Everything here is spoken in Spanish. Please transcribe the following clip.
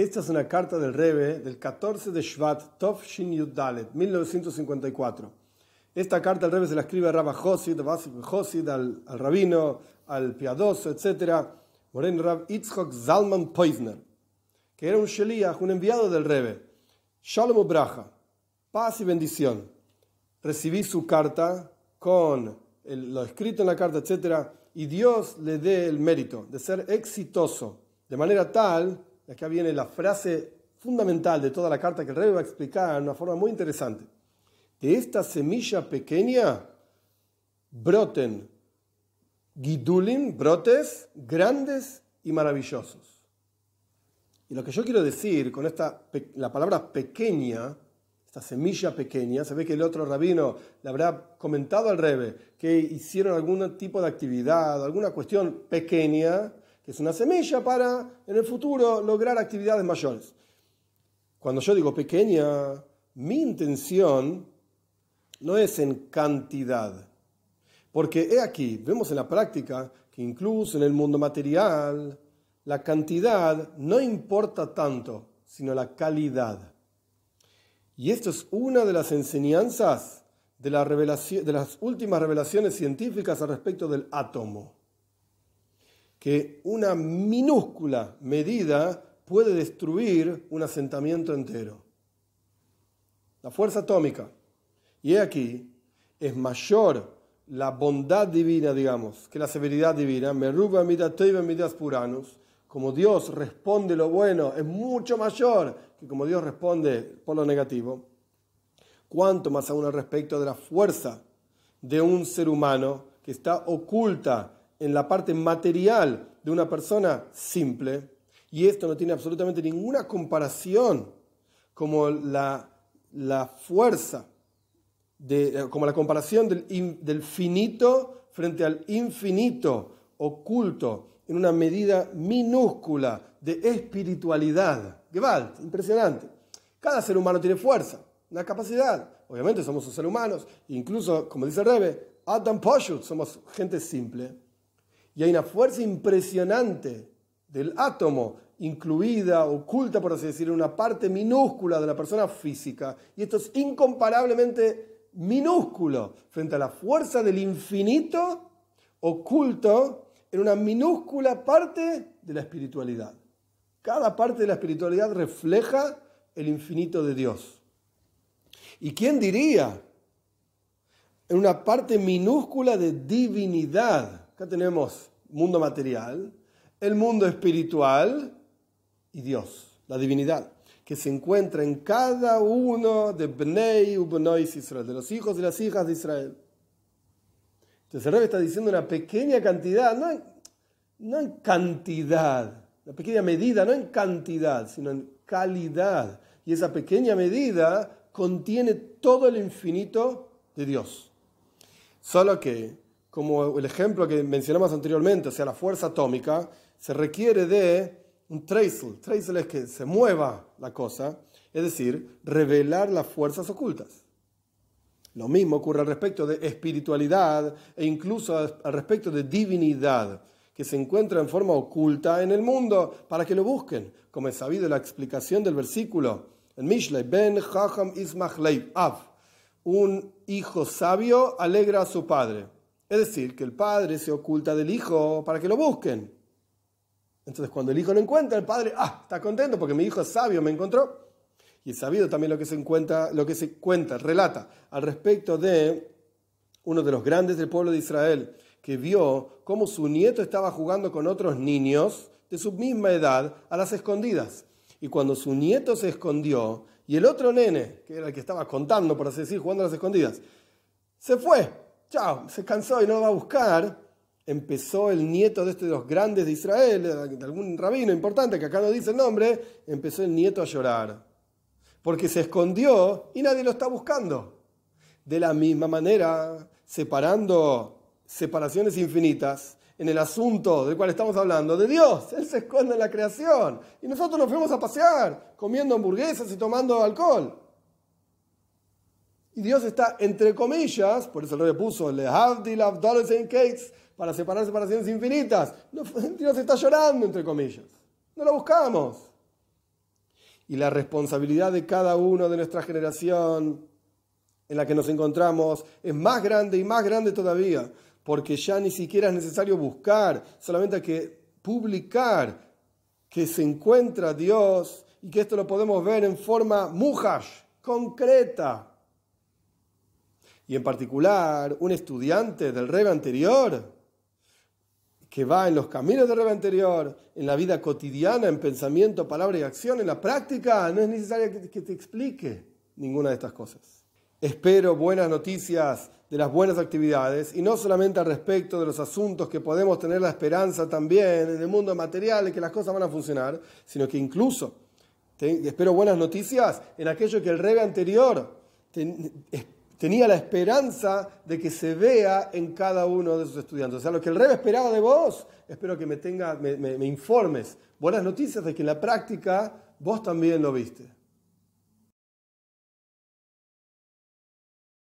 Esta es una carta del Rebe del 14 de Shvat, Tov Shin Yud Dalet, 1954. Esta carta el Rebe se la escribe a Rabba Josid, Josid al, al rabino, al piadoso, etc. Moren Rab Itzhok Zalman Poisner, que era un Sheliach, un enviado del Rebe. Shalom Ubraja, paz y bendición. Recibí su carta con el- lo escrito en la carta, etc. Y Dios le dé el mérito de ser exitoso, de manera tal, y acá viene la frase fundamental de toda la carta que el Rebe va a explicar de una forma muy interesante. De esta semilla pequeña broten gidulim, brotes grandes y maravillosos. Y lo que yo quiero decir con esta, la palabra pequeña, esta semilla pequeña, se ve que el otro rabino le habrá comentado al Rebe que hicieron algún tipo de actividad, alguna cuestión pequeña, es una semilla para en el futuro lograr actividades mayores. Cuando yo digo pequeña, mi intención no es en cantidad. Porque he aquí, vemos en la práctica que incluso en el mundo material, la cantidad no importa tanto, sino la calidad. Y esto es una de las enseñanzas de las últimas revelaciones científicas al respecto del átomo. Que una minúscula medida puede destruir un asentamiento entero. La fuerza atómica. Y he aquí, es mayor la bondad divina, digamos, que la severidad divina. Meruba midas puranus. Como Dios responde lo bueno, es mucho mayor que como Dios responde por lo negativo. Cuanto más aún al respecto de la fuerza de un ser humano que está oculta en la parte material de una persona simple, y esto no tiene absolutamente ninguna comparación como la, la fuerza de, como la comparación del finito frente al infinito oculto en una medida minúscula de espiritualidad. Gewalt, impresionante. Cada ser humano tiene fuerza, una capacidad. Obviamente somos seres humanos, incluso, como dice el Rebe, Adam Poshut, somos gente simple. Y hay una fuerza impresionante del átomo, incluida, oculta, por así decirlo, en una parte minúscula de la persona física. Y esto es incomparablemente minúsculo frente a la fuerza del infinito oculto en una minúscula parte de la espiritualidad. Cada parte de la espiritualidad refleja el infinito de Dios. ¿Y quién diría? En una parte minúscula de divinidad. Acá tenemos mundo material, el mundo espiritual y Dios, la divinidad, que se encuentra en cada uno de Bnei u Benois Israel, de los hijos y las hijas de Israel. Entonces el Rebbe está diciendo una pequeña cantidad, no en, no en cantidad, una pequeña medida, no en cantidad, sino en calidad. Y esa pequeña medida contiene todo el infinito de Dios. Solo que, como el ejemplo que mencionamos anteriormente, o sea, la fuerza atómica, se requiere de un tracer. Tracer es que se mueva la cosa, es decir, revelar las fuerzas ocultas. Lo mismo ocurre al respecto de espiritualidad e incluso al respecto de divinidad, que se encuentra en forma oculta en el mundo para que lo busquen, como es sabido la explicación del versículo en Mishlei, Ben Chacham Ismach Leib Av, un hijo sabio alegra a su padre. Es decir, que el padre se oculta del hijo para que lo busquen. Entonces, cuando el hijo lo encuentra, el padre, ah, está contento porque mi hijo es sabio, me encontró. Y es sabido también lo que se encuentra, lo que se cuenta, relata al respecto de uno de los grandes del pueblo de Israel, que vio cómo su nieto estaba jugando con otros niños de su misma edad a las escondidas. Y cuando su nieto se escondió, y el otro nene, que era el que estaba contando, por así decir, jugando a las escondidas, se fue, chao, se cansó y no lo va a buscar, empezó el nieto de este de los grandes de Israel, de algún rabino importante que acá no dice el nombre, empezó el nieto a llorar. Porque se escondió y nadie lo está buscando. De la misma manera, separando separaciones infinitas en el asunto del cual estamos hablando, de Dios. Él se esconde en la creación. Y nosotros nos fuimos a pasear, comiendo hamburguesas y tomando alcohol. Y Dios está, entre comillas, por eso rey puso, le Havdil Avdoles en Cakes, para separar separaciones infinitas. Dios está llorando, entre comillas. No lo buscamos. y la responsabilidad de cada uno de nuestra generación en la que nos encontramos es más grande y más grande todavía, porque ya ni siquiera es necesario buscar, solamente hay que publicar que se encuentra Dios y que esto lo podemos ver en forma mujash, concreta. Y en particular, un estudiante del rey anterior, que va en los caminos del rey anterior, en la vida cotidiana, en pensamiento, palabra y acción, en la práctica, no es necesario que te explique ninguna de estas cosas. Espero buenas noticias de las buenas actividades y no solamente al respecto de los asuntos que podemos tener la esperanza también en el mundo material de que las cosas van a funcionar, sino que incluso espero buenas noticias en aquello que el rey anterior tenía la esperanza de que se vea en cada uno de sus estudiantes. O sea, lo que el rey esperaba de vos, espero que me, tenga, me informes buenas noticias de que en la práctica vos también lo viste.